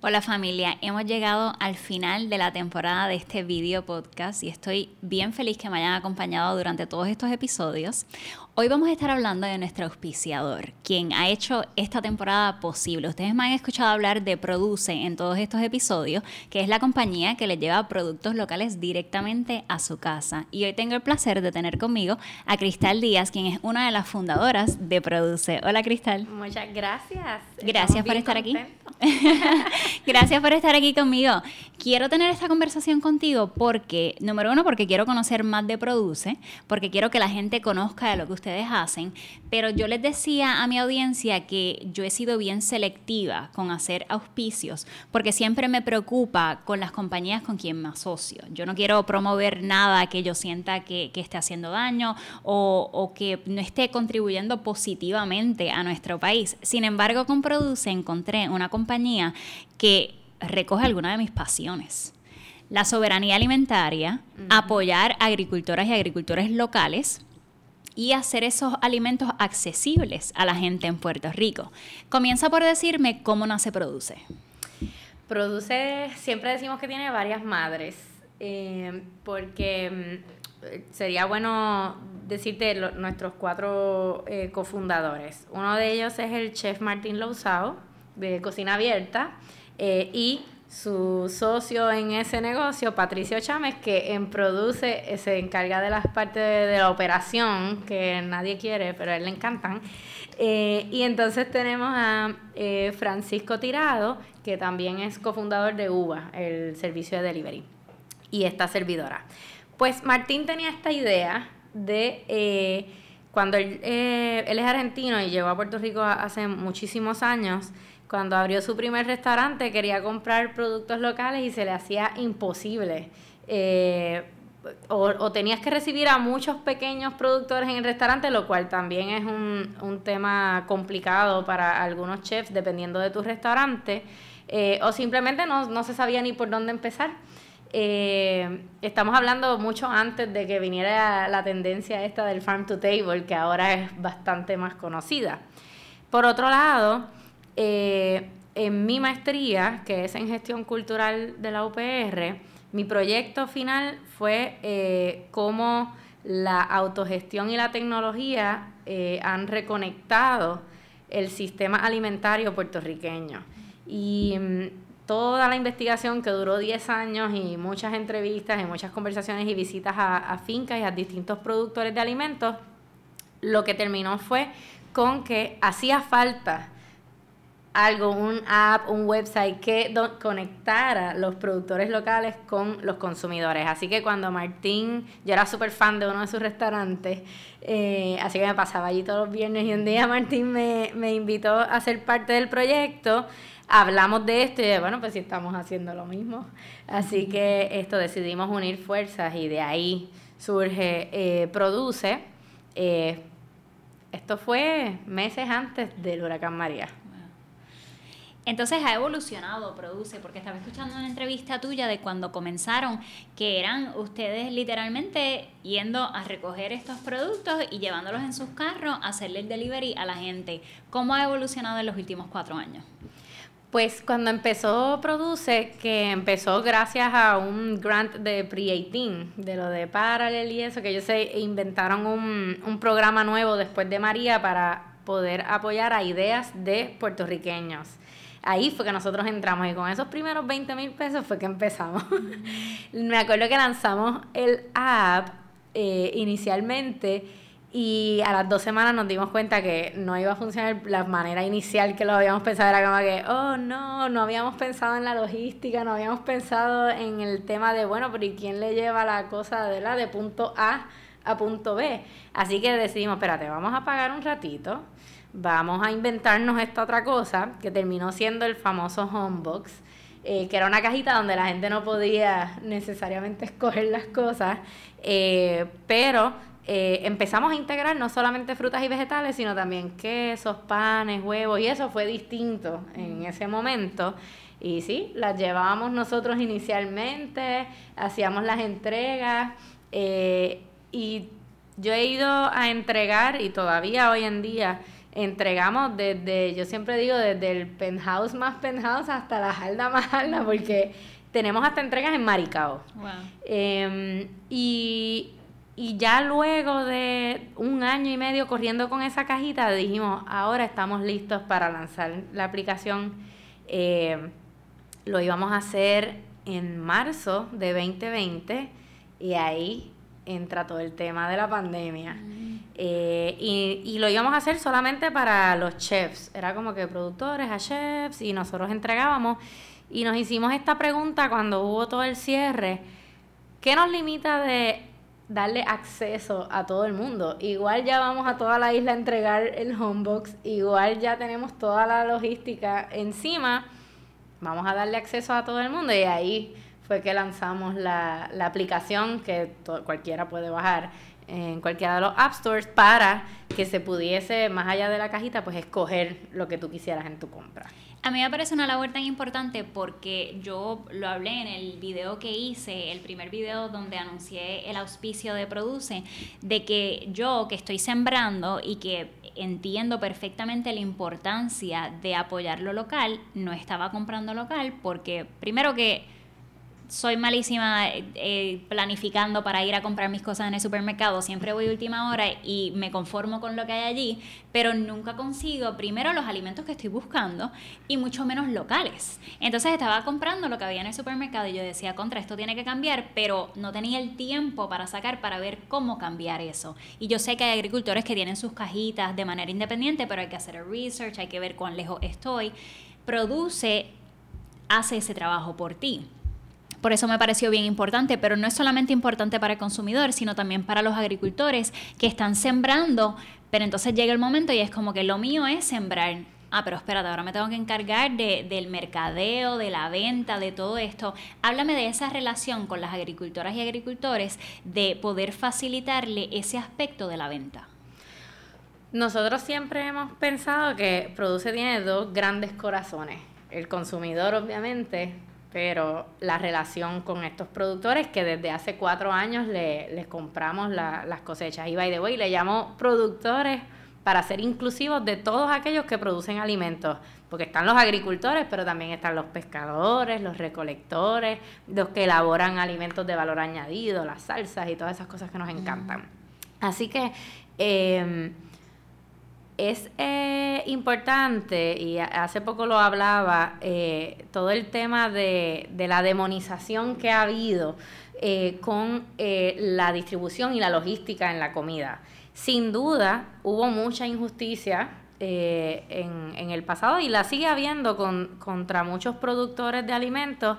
Hola familia, hemos llegado al final de la temporada de este video podcast y estoy bien feliz que me hayan acompañado durante todos estos episodios. Hoy vamos a estar hablando de nuestro auspiciador, quien ha hecho esta temporada posible. Ustedes me han escuchado hablar de Produce en todos estos episodios, que es la compañía que les lleva productos locales directamente a su casa. Y hoy tengo el placer de tener conmigo a Cristal Díaz, quien es una de las fundadoras de Produce. Hola Cristal. Muchas gracias. Gracias por estar aquí. gracias por estar aquí conmigo. Quiero tener esta conversación contigo porque, número uno, porque quiero conocer más de Produce, porque quiero que la gente conozca de lo que usted hacen, pero yo les decía a mi audiencia que yo he sido bien selectiva con hacer auspicios, porque siempre me preocupa con las compañías con quien me asocio. Yo no quiero promover nada que yo sienta que, esté haciendo daño o, o, que no esté contribuyendo positivamente a nuestro país. Sin embargo, con Produce encontré una compañía que recoge alguna de mis pasiones la soberanía alimentaria, apoyar a agricultoras y agricultores locales y hacer esos alimentos accesibles a la gente en Puerto Rico. Comienza por decirme cómo nace Produce. Produce, siempre decimos que tiene varias madres, eh, porque mm, sería bueno decirte nuestros cuatro eh, cofundadores. Uno de ellos es el chef Martín Lousao, de Cocina Abierta, eh, y su socio en ese negocio, Patricio Chámez, que en Produce eh, se encarga de las partes de, la operación que nadie quiere, pero a él le encantan. Eh, y entonces tenemos a eh, Francisco Tirado, que también es cofundador de UBA, el servicio de delivery, y esta servidora. Pues Martín tenía esta idea de cuando él, él es argentino y llegó a Puerto Rico hace muchísimos años, cuando abrió su primer restaurante quería comprar productos locales y se le hacía imposible. Eh, o, tenías que recibir a muchos pequeños productores en el restaurante, lo cual también es un, tema complicado para algunos chefs, dependiendo de tu restaurante, eh, o simplemente no, se sabía ni por dónde empezar. Eh, estamos hablando mucho antes de que viniera la tendencia esta del farm to table, que ahora es bastante más conocida. Por otro lado, eh, en mi maestría, que es en gestión cultural de la UPR, mi proyecto final fue eh, cómo la autogestión y la tecnología han reconectado el sistema alimentario puertorriqueño. Y mm, toda la investigación que duró 10 años y muchas entrevistas y muchas conversaciones y visitas a fincas y a distintos productores de alimentos, lo que terminó fue con que hacía falta algo, un app, un website que conectara los productores locales con los consumidores. Así que cuando Martín, yo era súper fan de uno de sus restaurantes, eh, así que me pasaba allí todos los viernes y un día Martín me, me invitó a ser parte del proyecto. Hablamos de esto y bueno, pues sí estamos haciendo lo mismo. Así que esto decidimos unir fuerzas y de ahí surge eh, Produce. Eh, esto fue meses antes del huracán María. Entonces ha evolucionado, produce, porque estaba escuchando una entrevista tuya de cuando comenzaron, que eran ustedes literalmente yendo a recoger estos productos y llevándolos en sus carros, a hacerle el delivery a la gente. ¿Cómo ha evolucionado en los últimos cuatro años? Pues cuando empezó Produce, que empezó gracias a un grant de Pre-18, de lo de Parallel y eso, que ellos se inventaron un, un programa nuevo después de María para poder apoyar a ideas de puertorriqueños ahí fue que nosotros entramos y con esos primeros 20 mil pesos fue que empezamos. Me acuerdo que lanzamos el app eh, inicialmente y a las dos semanas nos dimos cuenta que no iba a funcionar la manera inicial que lo habíamos pensado. Era como que, oh no, no habíamos pensado en la logística, no habíamos pensado en el tema de, bueno, pero ¿y quién le lleva la cosa de la de punto A a punto B? Así que decidimos, espérate, vamos a pagar un ratito vamos a inventarnos esta otra cosa que terminó siendo el famoso homebox, eh, que era una cajita donde la gente no podía necesariamente escoger las cosas, eh, pero eh, empezamos a integrar no solamente frutas y vegetales, sino también quesos, panes, huevos, y eso fue distinto en ese momento. Y sí, las llevábamos nosotros inicialmente, hacíamos las entregas, y yo he ido a entregar, y todavía hoy en día, entregamos desde, yo siempre digo, desde el penthouse más penthouse hasta la jalda más jalda, porque tenemos hasta entregas en Maricao. Em, y, y ya luego de un año y medio corriendo con esa cajita, dijimos, ahora estamos listos para lanzar la aplicación. Em, lo íbamos a hacer en marzo de 2020 y ahí entra todo el tema de la pandemia. Mm. Eh, y, y, lo íbamos a hacer solamente para los chefs. Era como que productores a chefs y nosotros entregábamos. Y nos hicimos esta pregunta cuando hubo todo el cierre. ¿Qué nos limita de darle acceso a todo el mundo? Igual ya vamos a toda la isla a entregar el homebox. Igual ya tenemos toda la logística encima. Vamos a darle acceso a todo el mundo. Y ahí fue que lanzamos la, la aplicación que cualquiera puede bajar en cualquiera de los App Stores para que se pudiese, más allá de la cajita, pues escoger lo que tú quisieras en tu compra. A mí me parece una labor tan importante porque yo lo hablé en el video que hice, el primer video donde anuncié el auspicio de Produce, de que yo que estoy sembrando y que entiendo perfectamente la importancia de apoyar lo local, no estaba comprando local porque primero que soy malísima eh, planificando para ir a comprar mis cosas en el supermercado. Siempre voy última hora y me conformo con lo que hay allí, pero nunca consigo primero los alimentos que estoy buscando y mucho menos locales. Entonces estaba comprando lo que había en el supermercado y yo decía, contra, esto tiene que cambiar, pero no tenía el tiempo para sacar para ver cómo cambiar eso. Y yo sé que hay agricultores que tienen sus cajitas de manera independiente, pero hay que hacer el research, hay que ver cuán lejos estoy. Produce, hace ese trabajo por ti. Por eso me pareció bien importante, pero no es solamente importante para el consumidor, sino también para los agricultores que están sembrando, pero entonces llega el momento y es como que lo mío es sembrar. Ah, pero espérate, ahora me tengo que encargar de, del mercadeo, de la venta, de todo esto. Háblame de esa relación con las agricultoras y agricultores, de poder facilitarle ese aspecto de la venta. Nosotros siempre hemos pensado que Produce tiene dos grandes corazones. El consumidor, obviamente, pero la relación con estos productores que desde hace cuatro años le, les compramos las cosechas. Y by the way, le llamo productores para ser inclusivos de todos aquellos que producen alimentos, porque están los agricultores, pero también están los pescadores, los recolectores, los que elaboran alimentos de valor añadido, las salsas y todas esas cosas que nos encantan. Así que eh, es eh, importante, y hace poco lo hablaba, eh, todo el tema de, la demonización que ha habido eh, con la distribución y la logística en la comida. Sin duda, hubo mucha injusticia en, en, el pasado y la sigue habiendo con, contra muchos productores de alimentos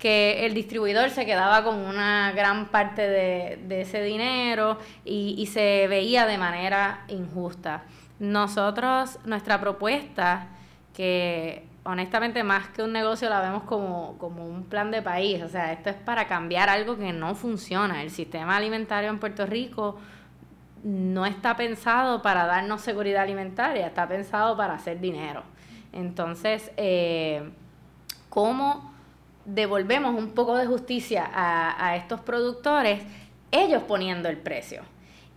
que el distribuidor se quedaba con una gran parte de, ese dinero y, y se veía de manera injusta. Nosotros, nuestra propuesta, que honestamente más que un negocio la vemos como, como un plan de país, o sea, esto es para cambiar algo que no funciona. El sistema alimentario en Puerto Rico no está pensado para darnos seguridad alimentaria, está pensado para hacer dinero. Entonces, eh, ¿cómo devolvemos un poco de justicia a, a estos productores? Ellos poniendo el precio.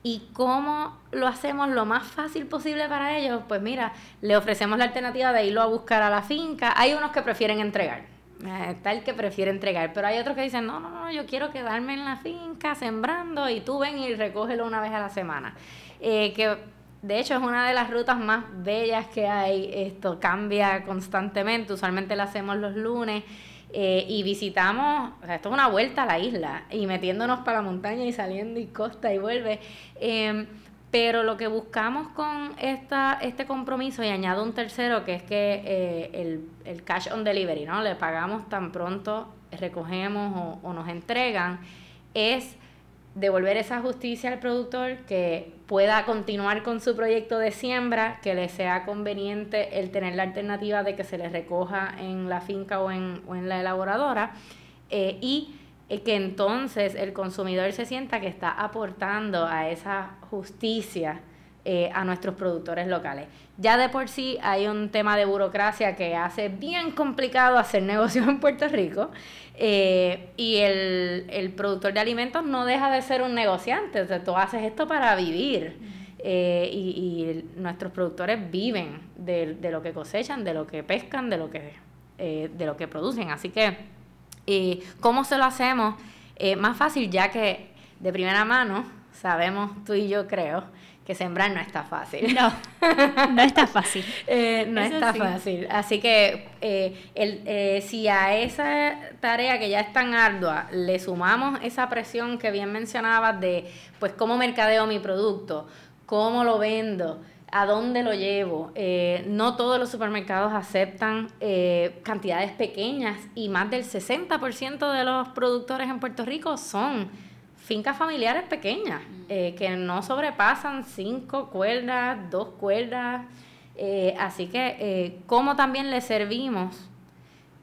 ¿Y cómo lo hacemos lo más fácil posible para ellos? Pues mira, le ofrecemos la alternativa de irlo a buscar a la finca. Hay unos que prefieren entregar. Eh, está el que prefiere entregar, pero hay otros que dicen, no, no, no, yo quiero quedarme en la finca sembrando y tú ven y recógelo una vez a la semana. Eh, que de hecho es una de las rutas más bellas que hay, esto cambia constantemente, usualmente lo hacemos los lunes eh, y visitamos, o sea, esto es una vuelta a la isla y metiéndonos para la montaña y saliendo y costa y vuelve. Em, pero lo que buscamos con esta, este compromiso, y añado un tercero, que es que eh, el, el, cash on delivery, ¿no? Le pagamos tan pronto recogemos o, o nos entregan, es devolver esa justicia al productor, que pueda continuar con su proyecto de siembra, que le sea conveniente el tener la alternativa de que se le recoja en la finca o en, o en la elaboradora, eh, y eh, que entonces el consumidor se sienta que está aportando a esa justicia eh, a nuestros productores locales. Ya de por sí hay un tema de burocracia que hace bien complicado hacer negocios en Puerto Rico eh, y el, productor de alimentos no deja de ser un negociante, o sea, tú haces esto para vivir. eh, y, nuestros productores viven de, lo que cosechan, de lo que pescan, de lo que, de lo que producen. Así que, ¿cómo se lo hacemos? más fácil ya que de primera mano sabemos tú y yo creo que sembrar no está fácil. No, no está fácil. Eh, no está fácil. Así que eh, el, eh, si a esa tarea que ya es tan ardua le sumamos esa presión que bien mencionabas de, pues, cómo mercadeo mi producto, cómo lo vendo, a dónde lo llevo. no todos los supermercados aceptan cantidades pequeñas y más del 60% de los productores en Puerto Rico son fincas familiares pequeñas, eh, que no sobrepasan cinco cuerdas, dos cuerdas. Eh, así que, eh, ¿cómo también le servimos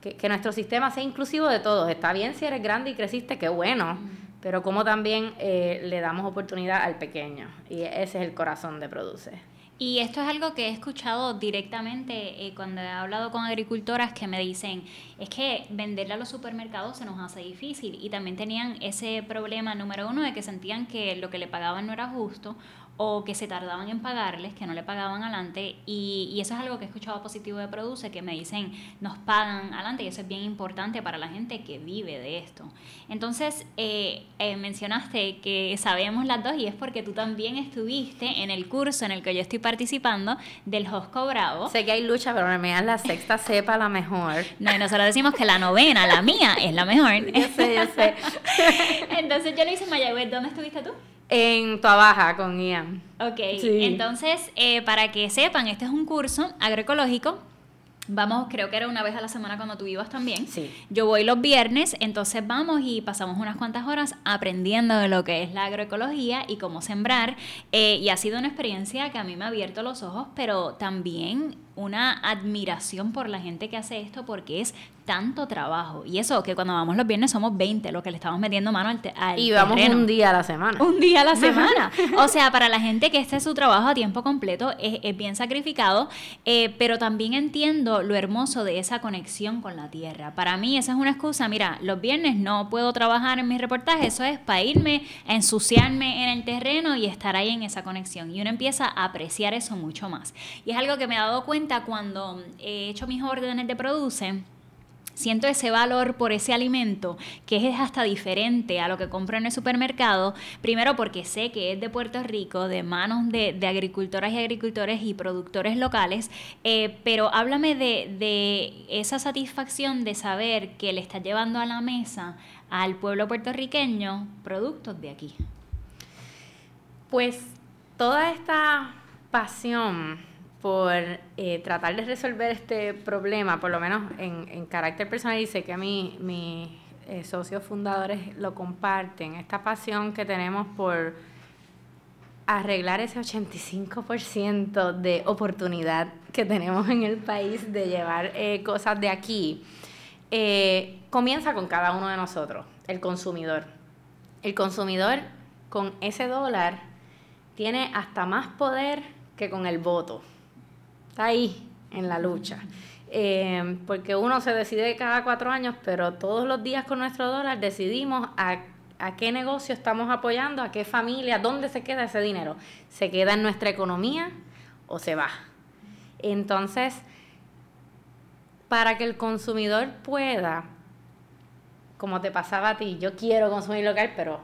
que, que, nuestro sistema sea inclusivo de todos? Está bien si eres grande y creciste, qué bueno, pero cómo también le damos oportunidad al pequeño. Y ese es el corazón de Produce. Y esto es algo que he escuchado directamente eh, cuando he hablado con agricultoras que me dicen, es que venderle a los supermercados se nos hace difícil. Y también tenían ese problema número uno de que sentían que lo que le pagaban no era justo o que se tardaban en pagarles, que no le pagaban adelante, y, eso es algo que he escuchado positivo de Produce, que me dicen, nos pagan adelante, y eso es bien importante para la gente que vive de esto. Entonces, eh, eh, mencionaste que sabemos las dos, y es porque tú también estuviste en el curso en el que yo estoy participando del Josco Bravo. Sé que hay lucha, pero me dan la sexta cepa la mejor. No, y nosotros decimos que la novena, la mía, es la mejor. Yo sé, yo sé. Entonces yo lo hice en Mayagüez, ¿dónde estuviste tú? En Tuabaja con Ian. Ok, entonces, eh, para que sepan, este es un curso agroecológico Vamos, creo que era una vez a la semana cuando tú ibas también. Sí. Yo voy los viernes, entonces vamos y pasamos unas cuantas horas aprendiendo de lo que es la agroecología y cómo sembrar. Eh, y ha sido una experiencia que a mí me ha abierto los ojos, pero también una admiración por la gente que hace esto porque es tanto trabajo. Y eso, que cuando vamos los viernes somos 20 los que le estamos metiendo mano al, al Y vamos un día a la semana. Un día a la semana. o sea, para la gente que este es su trabajo a tiempo completo, es, bien sacrificado, eh, pero también entiendo lo hermoso de esa conexión con la tierra. Para mí esa es una excusa. Mira, los viernes no puedo trabajar en mis reportajes, eso es para irme a ensuciarme en el terreno y estar ahí en esa conexión. Y uno empieza a apreciar eso mucho más. Y es algo que me he dado cuenta cuando he hecho mis órdenes de produce, siento ese valor por ese alimento que es hasta diferente a lo que compro en el supermercado, primero porque sé que es de Puerto Rico, de manos de, agricultoras y agricultores y productores locales, eh, pero háblame de, de, esa satisfacción de saber que le está llevando a la mesa al pueblo puertorriqueño productos de aquí. Pues toda esta pasión por eh, tratar de resolver este problema, por lo menos en, carácter personal, y sé que mí, mis eh, socios fundadores lo comparten, esta pasión que tenemos por arreglar ese 85% de oportunidad que tenemos en el país de llevar eh, cosas de aquí, comienza con cada uno de nosotros, el consumidor. El consumidor con ese dólar tiene hasta más poder que con el voto está ahí en la lucha. Eh, porque uno se decide cada cuatro años, pero todos los días con nuestro dólar decidimos a, a qué negocio estamos apoyando, a qué familia, dónde se queda ese dinero. ¿Se queda en nuestra economía o se va? Entonces, para que el consumidor pueda, como te pasaba a ti, yo quiero consumir local, pero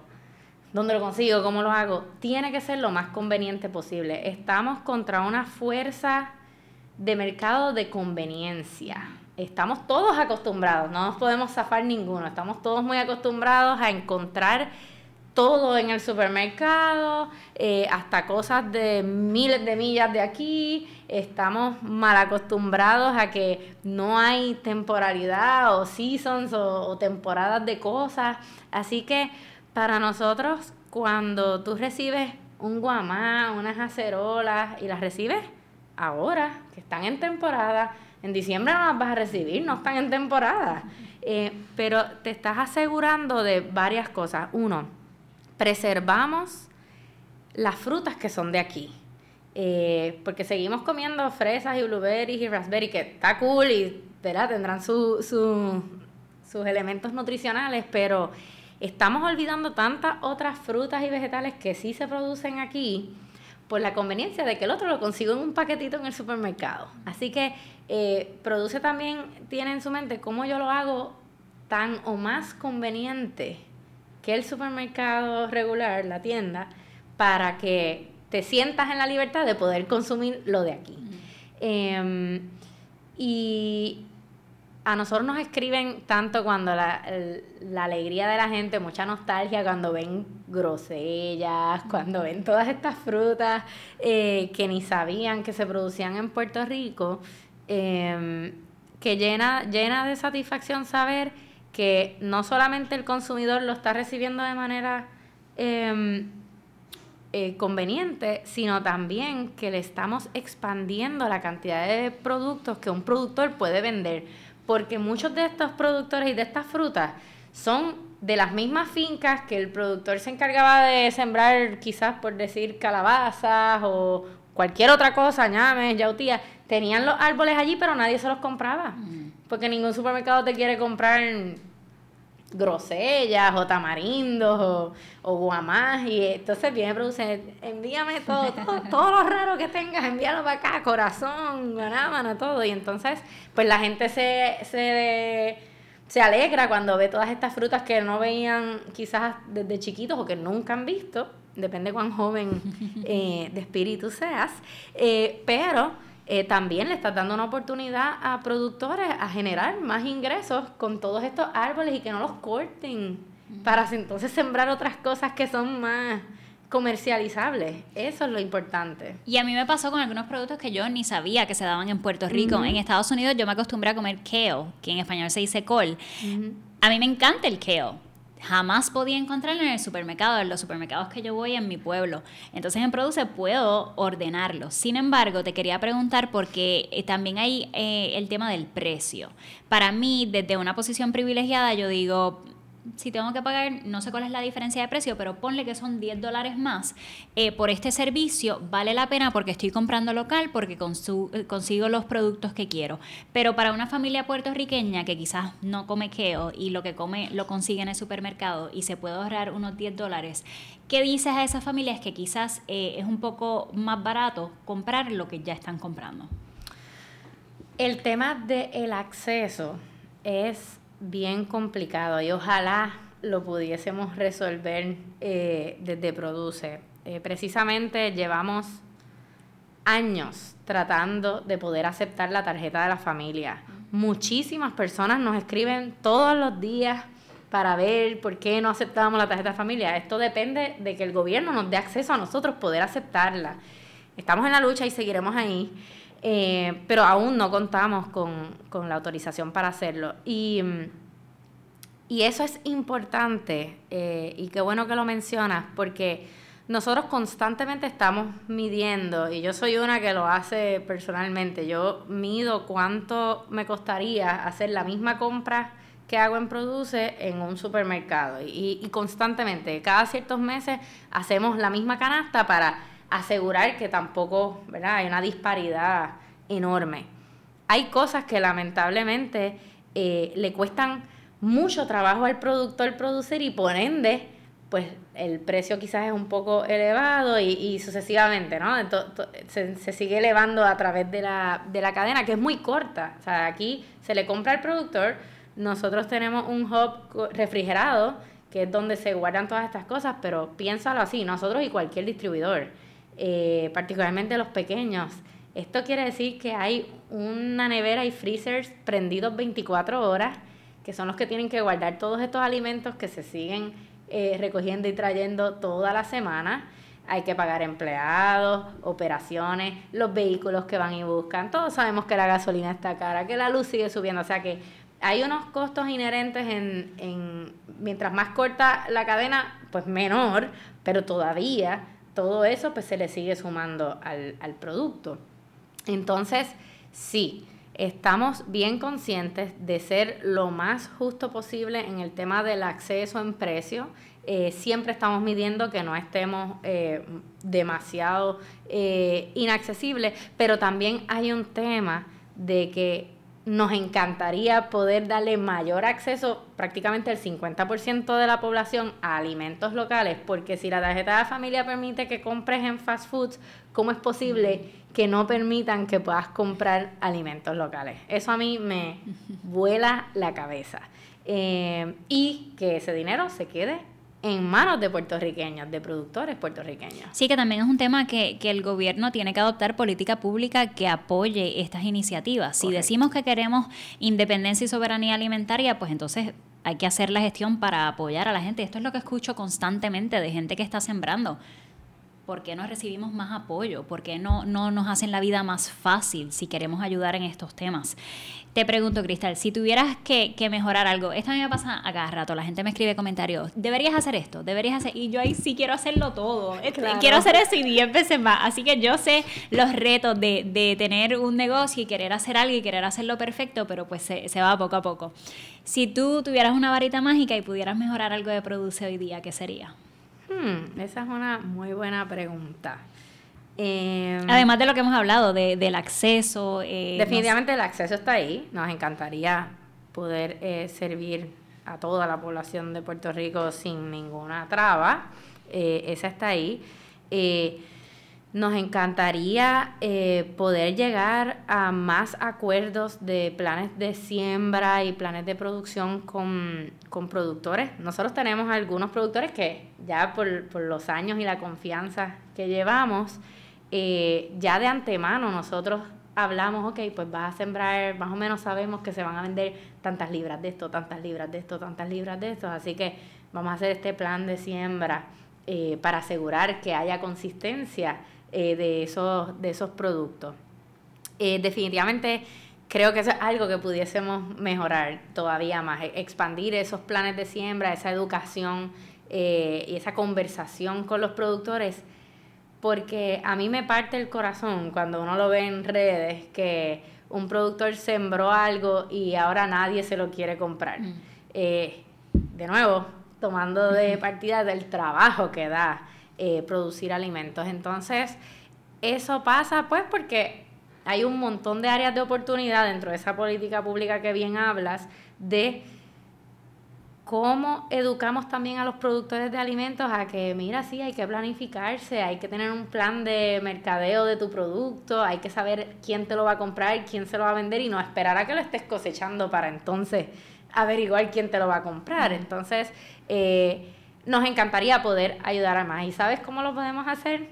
¿dónde lo consigo? ¿Cómo lo hago? Tiene que ser lo más conveniente posible. Estamos contra una fuerza de mercado de conveniencia. Estamos todos acostumbrados, no nos podemos zafar ninguno, estamos todos muy acostumbrados a encontrar todo en el supermercado, eh, hasta cosas de miles de millas de aquí. Estamos mal acostumbrados a que no hay temporalidad o seasons o, o temporadas de cosas. Así que para nosotros, cuando tú recibes un guamá, unas acerolas y las recibes ahora, que están en temporada, en diciembre no las vas a recibir, no están en temporada. Eh, pero te estás asegurando de varias cosas. Uno, preservamos las frutas que son de aquí. Eh, porque seguimos comiendo fresas y blueberries y raspberry, que está cool y tendrán sus elementos nutricionales, pero estamos olvidando tantas otras frutas y vegetales que sí se producen aquí por la conveniencia de que el otro lo consigo en un paquetito en el supermercado. Así que eh, Produce también tiene en su mente cómo yo lo hago tan o más conveniente que el supermercado regular, la tienda, para que te sientas en la libertad de poder consumir lo de aquí. Em, y a nosotros nos escriben tanto cuando la, alegría de la gente, mucha nostalgia cuando ven grosellas, cuando ven todas estas frutas eh, que ni sabían que se producían en Puerto Rico, em, que llena, llena de satisfacción saber que no solamente el consumidor lo está recibiendo de manera em, eh, conveniente, sino también que le estamos expandiendo la cantidad de productos que un productor puede vender porque muchos de estos productores y de estas frutas son de las mismas fincas que el productor se encargaba de sembrar, quizás por decir calabazas o cualquier otra cosa, ñames, yautía, tenían los árboles allí, pero nadie se los compraba. Mm. Porque ningún supermercado te quiere comprar grosellas o tamarindos o, o guamás y entonces viene produce envíame todo, todo, lo raro que tengas envíalo para acá corazón guanábana todo. Y entonces pues la gente se, se se alegra cuando ve todas estas frutas que no veían quizás desde chiquitos o que nunca han visto depende cuán joven eh, de espíritu seas. Eh, pero eh, también le estás dando una oportunidad a productores a generar más ingresos con todos estos árboles y que no los corten para entonces sembrar otras cosas que son más comercializables. Eso es lo importante. Y a mí me pasó con algunos productos que yo ni sabía que se daban en Puerto Rico. En Estados Unidos yo me acostumbré a comer kale, que en español se dice col. A mí me encanta el kale jamás podía encontrarlo en el supermercado, en los supermercados que yo voy en mi pueblo. Entonces en Produce puedo ordenarlo. Sin embargo, te quería preguntar porque eh, también hay eh, el tema del precio. Para mí, desde una posición privilegiada, yo digo, si tengo que pagar, no sé cuál es la diferencia de precio, pero ponle que son 10 dólares más eh, por este servicio, vale la pena porque estoy comprando local, porque eh, consigo los productos que quiero. Pero para una familia puertorriqueña que quizás no come keo y lo que come lo consigue en el supermercado y se puede ahorrar unos 10 dólares, ¿qué dices a esas familias que quizás eh, es un poco más barato comprar lo que ya están comprando? El tema del acceso es bien complicado y ojalá lo pudiésemos resolver eh, desde Produce. Eh, precisamente llevamos años tratando de poder aceptar la tarjeta de la familia. Muchísimas personas nos escriben todos los días para ver por qué no aceptamos la tarjeta de familia. Esto depende de que el gobierno nos dé acceso a nosotros poder aceptarla. Estamos en la lucha y seguiremos ahí. Eh, pero aún no contamos con, la autorización para hacerlo. Y, y eso es importante, eh, y qué bueno que lo mencionas, porque nosotros constantemente estamos midiendo, y yo soy una que lo hace personalmente, yo mido cuánto me costaría hacer la misma compra que hago en Produce en un supermercado. Y, y constantemente, cada ciertos meses, hacemos la misma canasta para asegurar que tampoco ¿verdad? hay una disparidad enorme. Hay cosas que lamentablemente eh, le cuestan mucho trabajo al productor producir y por ende, pues el precio quizás es un poco elevado y, sucesivamente, ¿no? se, se, sigue elevando a través de la, de la cadena, que es muy corta. O sea, aquí se le compra al productor, nosotros tenemos un hub refrigerado, que es donde se guardan todas estas cosas, pero piénsalo así, nosotros y cualquier distribuidor eh, particularmente los pequeños. Esto quiere decir que hay una nevera y freezers prendidos 24 horas, que son los que tienen que guardar todos estos alimentos que se siguen eh, recogiendo y trayendo toda la semana. Hay que pagar empleados, operaciones, los vehículos que van y buscan. Todos sabemos que la gasolina está cara, que la luz sigue subiendo. O sea que hay unos costos inherentes en, en mientras más corta la cadena, pues menor, pero todavía todo eso pues se le sigue sumando al, producto. Entonces, sí, estamos bien conscientes de ser lo más justo posible en el tema del acceso en precio. Eh, siempre estamos midiendo que no estemos eh, demasiado eh, inaccesibles, pero también hay un tema de que nos encantaría poder darle mayor acceso, prácticamente el 50% de la población, a alimentos locales, porque si la tarjeta de familia permite que compres en fast foods, ¿cómo es posible que no permitan que puedas comprar alimentos locales? Eso a mí me vuela la cabeza. Eh, y que ese dinero se quede en manos de puertorriqueños, de productores puertorriqueños. Sí, que también es un tema que, que el gobierno tiene que adoptar política pública que apoye estas iniciativas. Si decimos que queremos independencia y soberanía alimentaria, pues entonces hay que hacer la gestión para apoyar a la gente. Esto es lo que escucho constantemente de gente que está sembrando. ¿Por qué no recibimos más apoyo? ¿Por qué no, no nos hacen la vida más fácil si queremos ayudar en estos temas? Te pregunto, Cristal, si tuvieras que, mejorar algo, esto a mí me pasa a cada rato, la gente me escribe comentarios, deberías hacer esto, deberías hacer, y yo ahí sí quiero hacerlo todo, este, quiero hacer eso y 10 veces más, así que yo sé los retos de, de, tener un negocio y querer hacer algo y querer hacerlo perfecto, pero pues se, se va poco a poco. Si tú tuvieras una varita mágica y pudieras mejorar algo de Produce hoy día, ¿qué sería? Hmm, esa es una muy buena pregunta. Em, Además de lo que hemos hablado, de, del acceso. Eh, definitivamente el acceso está ahí. Nos encantaría poder eh, servir a toda la población de Puerto Rico sin ninguna traba. Eh, esa está ahí. nos encantaría poder llegar a más acuerdos de planes de siembra y planes de producción con, con productores. Nosotros tenemos algunos productores que ya por, por los años y la confianza que llevamos, eh, ya de antemano nosotros hablamos, ok, pues vas a sembrar, más o menos sabemos que se van a vender tantas libras de esto, tantas libras de esto, tantas libras de esto, así que vamos a hacer este plan de siembra eh, para asegurar que haya consistencia eh, de, esos, de esos productos. definitivamente creo que eso es algo que pudiésemos mejorar todavía más, e, expandir esos planes de siembra, esa educación y esa conversación con los productores porque a mí me parte el corazón cuando uno lo ve en redes que un productor sembró algo y ahora nadie se lo quiere comprar. Mm. Eh, de nuevo, tomando de partida del trabajo que da eh, producir alimentos. Entonces, eso pasa pues porque hay un montón de áreas de oportunidad dentro de esa política pública que bien hablas de cómo educamos también a los productores de alimentos a que, mira, sí, hay que planificarse, hay que tener un plan de mercadeo de tu producto, hay que saber quién te lo va a comprar, quién se lo va a vender y no esperar a que lo estés cosechando para entonces averiguar quién te lo va a comprar. Entonces, eh, nos encantaría poder ayudar a más. ¿Y sabes cómo lo podemos hacer?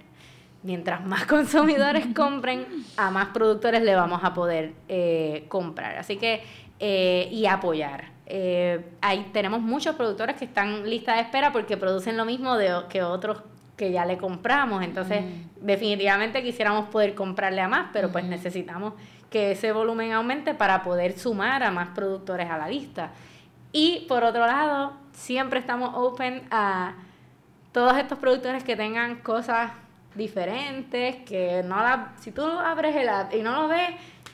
Mientras más consumidores compren, a más productores le vamos a poder eh, comprar. Así que, eh, y apoyar. Eh, hay, tenemos muchos productores que están lista de espera porque producen lo mismo de, que otros que ya le compramos. Entonces, mm. definitivamente quisiéramos poder comprarle a más, pero pues mm. necesitamos que ese volumen aumente para poder sumar a más productores a la lista. Y por otro lado, siempre estamos open a todos estos productores que tengan cosas diferentes, que no la, si tú abres el app y no lo ves,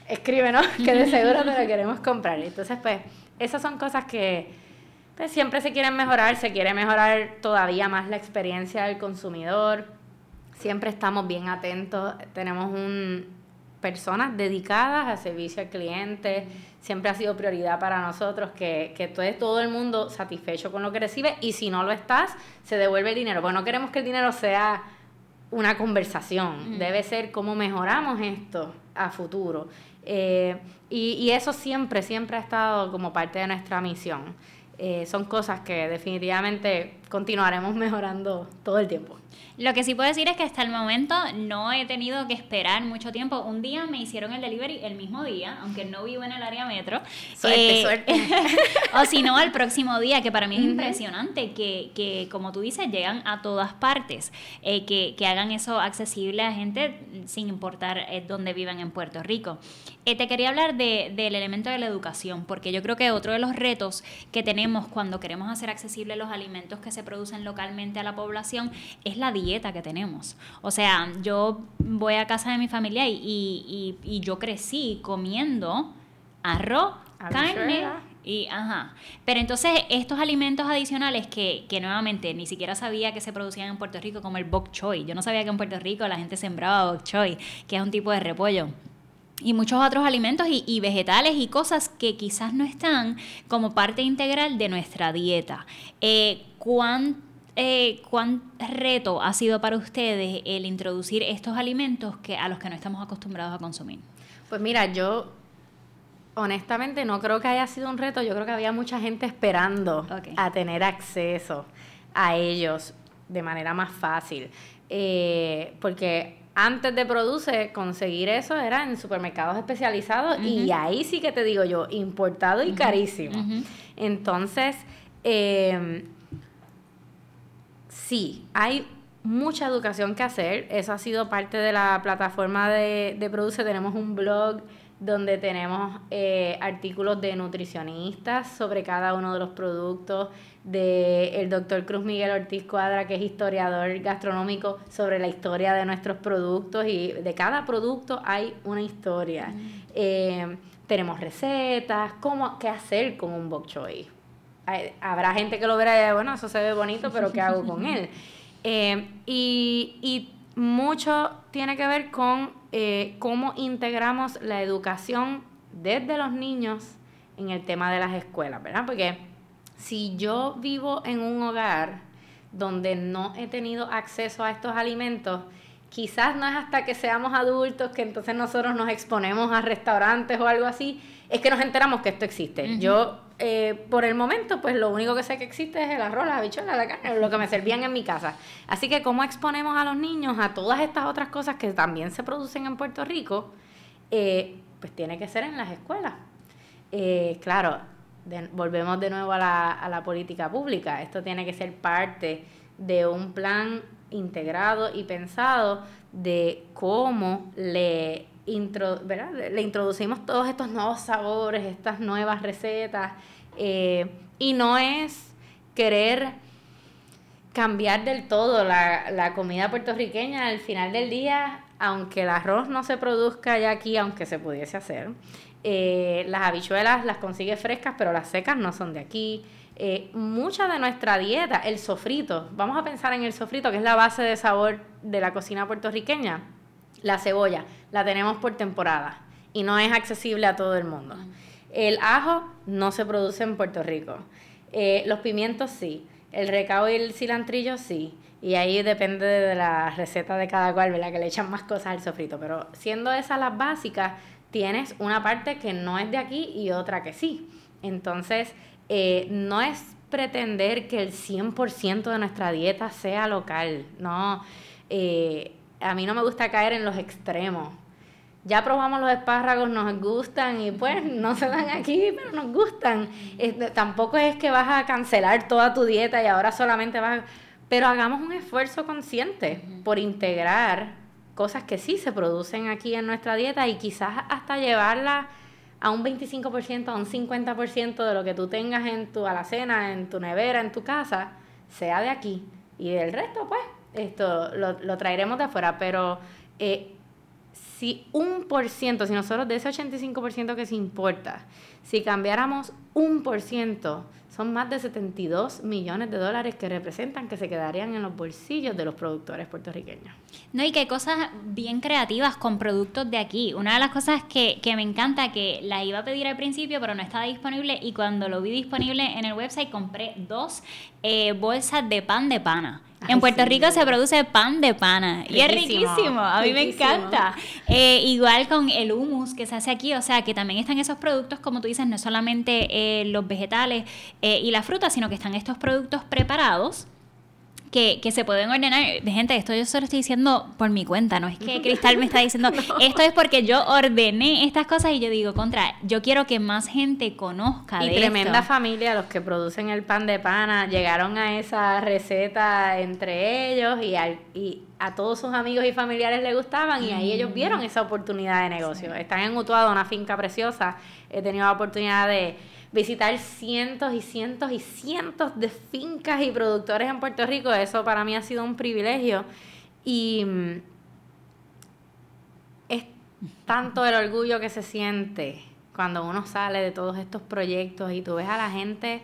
escríbenos, que de seguro te lo queremos comprar. Entonces, pues, esas son cosas que pues, siempre se quieren mejorar, se quiere mejorar todavía más la experiencia del consumidor. Siempre estamos bien atentos, tenemos un, personas dedicadas a servicio al cliente. Siempre ha sido prioridad para nosotros que, que todo, todo el mundo satisfecho con lo que recibe y si no lo estás, se devuelve el dinero. Porque no queremos que el dinero sea una conversación, debe ser cómo mejoramos esto a futuro. Eh, y, eso siempre, siempre ha estado como parte de nuestra misión. Eh, son cosas que definitivamente continuaremos mejorando todo el tiempo. Lo que sí puedo decir es que hasta el momento no he tenido que esperar mucho tiempo. Un día me hicieron el delivery el mismo día, aunque no vivo en el área metro. Suerte, eh, suerte. o si no, al próximo día, que para mí es impresionante que, que, como tú dices, llegan a todas partes, eh, que, que, hagan eso accesible a gente sin importar eh, dónde vivan en Puerto Rico. te quería hablar de, del elemento de la educación, porque yo creo que otro de los retos que tenemos cuando queremos hacer accesibles los alimentos que se producen localmente a la población es la dieta que tenemos. O sea, yo voy a casa de mi familia y, y, yo crecí comiendo arroz, carne y ajá. Pero entonces estos alimentos adicionales que, que, nuevamente ni siquiera sabía que se producían en Puerto Rico, como el bok choy. Yo no sabía que en Puerto Rico la gente sembraba bok choy, que es un tipo de repollo. Y muchos otros alimentos y, vegetales y cosas que quizás no están como parte integral de nuestra dieta. Eh, ¿cuán, eh, ¿Cuán reto ha sido para ustedes el introducir estos alimentos que, a los que no estamos acostumbrados a consumir? Pues mira, yo honestamente no creo que haya sido un reto, yo creo que había mucha gente esperando a tener acceso a ellos de manera más fácil. Eh, porque antes de Produce, conseguir eso era en supermercados especializados y ahí sí que te digo yo, importado y carísimo. Entonces, em, sí, hay mucha educación que hacer. Eso ha sido parte de la plataforma de, de Produce. Tenemos un blog donde tenemos eh, artículos de nutricionistas sobre cada uno de los productos, de el doctor Cruz Miguel Ortiz Cuadra, que es historiador gastronómico, sobre la historia de nuestros productos y de cada producto hay una historia. Mm. Eh, tenemos recetas, cómo, qué hacer con un bok choy. habrá gente que lo verá y bueno, eso se ve bonito, pero ¿qué hago con él? Eh, y, y mucho tiene que ver con eh, cómo integramos la educación desde los niños en el tema de las escuelas, ¿verdad? Porque si yo vivo en un hogar donde no he tenido acceso a estos alimentos, quizás no es hasta que seamos adultos que entonces nosotros nos exponemos a restaurantes o algo así, es que nos enteramos que esto existe. Yo, eh, por el momento, pues lo único que sé que existe es el arroz, las habichuelas, la carne, lo que me servían en mi casa. Así que, ¿cómo exponemos a los niños a todas estas otras cosas que también se producen en Puerto Rico? Eh, pues tiene que ser en las escuelas. Eh, claro, volvemos de nuevo a la, a la política pública. Esto tiene que ser parte de un plan integrado y pensado de cómo le, le introducimos todos estos nuevos sabores, estas nuevas recetas, eh, y no es querer cambiar del todo la, la, comida puertorriqueña al final del día, aunque el arroz no se produzca ya aquí, aunque se pudiese hacer. Eh, las habichuelas las consigue frescas, pero las secas no son de aquí. Eh, mucha de nuestra dieta, el sofrito, vamos a pensar en el sofrito, que es la base de sabor de la cocina puertorriqueña, la cebolla, la tenemos por temporada y no es accesible a todo el mundo. El ajo no se produce en Puerto Rico. Eh, los pimientos sí. El recao y el cilantrillo sí. Y ahí depende de la receta de cada cual, ¿verdad? Que le echan más cosas al sofrito. Pero siendo esas las básicas, tienes una parte que no es de aquí y otra que sí. Entonces, eh, no es pretender que el 100% de nuestra dieta sea local, no. Eh, a mí no me gusta caer en los extremos. Ya probamos los espárragos, nos gustan y pues no se dan aquí, pero nos gustan. tampoco es que vas a cancelar toda tu dieta y ahora solamente vas a... Pero hagamos un esfuerzo consciente por integrar cosas que sí se producen aquí en nuestra dieta y quizás hasta llevarla a un 25%, a un 50% de lo que tú tengas en tu alacena, en tu nevera, en tu casa, sea de aquí. Y del resto, pues, esto lo, lo traeremos de afuera. Pero eh, si un por ciento, si nosotros de ese 85% que se importa, si cambiáramos un por ciento, son más de 72 millones de dólares que representan que se quedarían en los bolsillos de los productores puertorriqueños. No, y que hay cosas bien creativas con productos de aquí. Una de las cosas que, que me encanta, que la iba a pedir al principio, pero no estaba disponible, y cuando lo vi disponible en el website compré dos eh, bolsas de pan de pana en Puerto Rico se produce pan de pana y es riquísimo, a mí me encanta. Eh, igual con el hummus que se hace aquí, o sea que también están esos productos, como tú dices, no solamente eh, los vegetales eh, y la fruta, sino que están estos productos preparados que, que, se pueden ordenar. De gente, esto yo solo estoy diciendo por mi cuenta, no es que Cristal me está diciendo, esto es porque yo ordené estas cosas y yo digo, contra, yo quiero que más gente conozca. Y tremenda familia, los que producen el pan de pana, llegaron a esa receta entre ellos y, y a todos sus amigos y familiares les gustaban y ahí ellos vieron esa oportunidad de negocio. Están en Utuado, una finca preciosa, he tenido la oportunidad de visitar cientos y cientos y cientos de fincas y productores en Puerto Rico. Eso para mí ha sido un privilegio. Y mm, es tanto el orgullo que se siente cuando uno sale de todos estos proyectos y tú ves a la gente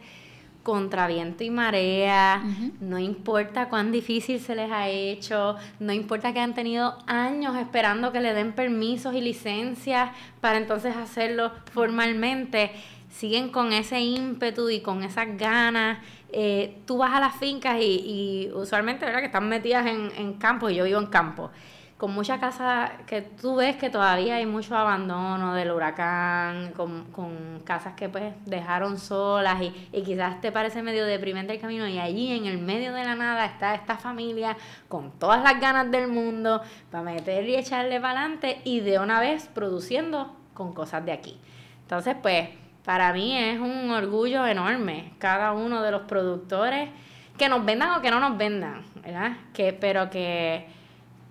contra viento y marea, no importa cuán difícil se les ha hecho, no importa que han tenido años esperando que le den permisos y licencias para entonces hacerlo formalmente, siguen con ese ímpetu y con esas ganas. Eh, tú vas a las fincas y, usualmente, ¿verdad? Que están metidas en, en campo, y yo vivo en campo con muchas casas que tú ves que todavía hay mucho abandono del huracán, con, con casas que pues dejaron solas y, y, quizás te parece medio deprimente el camino y allí en el medio de la nada está esta familia con todas las ganas del mundo para meter y echarle para adelante y de una vez produciendo con cosas de aquí. Entonces pues para mí es un orgullo enorme cada uno de los productores que nos vendan o que no nos vendan, ¿verdad? Que, pero que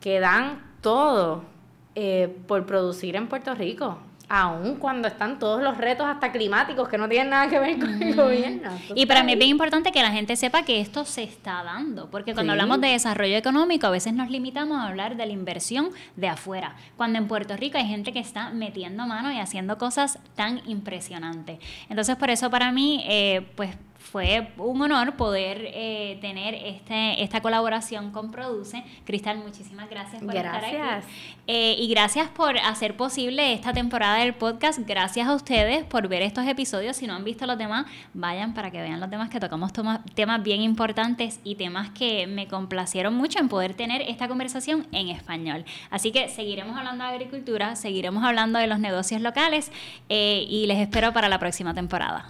que dan todo eh, por producir en Puerto Rico. Aún cuando están todos los retos hasta climáticos que no tienen nada que ver con el gobierno. Y para mí es bien importante que la gente sepa que esto se está dando, porque cuando hablamos de desarrollo económico a veces nos limitamos a hablar de la inversión de afuera, cuando en Puerto Rico hay gente que está metiendo mano y haciendo cosas tan impresionantes. Entonces por eso para mí, eh, pues fue un honor poder eh, tener este, esta colaboración con Produce. Cristal, muchísimas gracias por estar aquí. Eh, y gracias por hacer posible esta temporada del podcast. Gracias a ustedes por ver estos episodios. Si no han visto los demás, vayan para que vean los demás que tocamos temas bien importantes y temas que me complacieron mucho en poder tener esta conversación en español. Así que seguiremos hablando de agricultura, seguiremos hablando de los negocios locales eh, y les espero para la próxima temporada.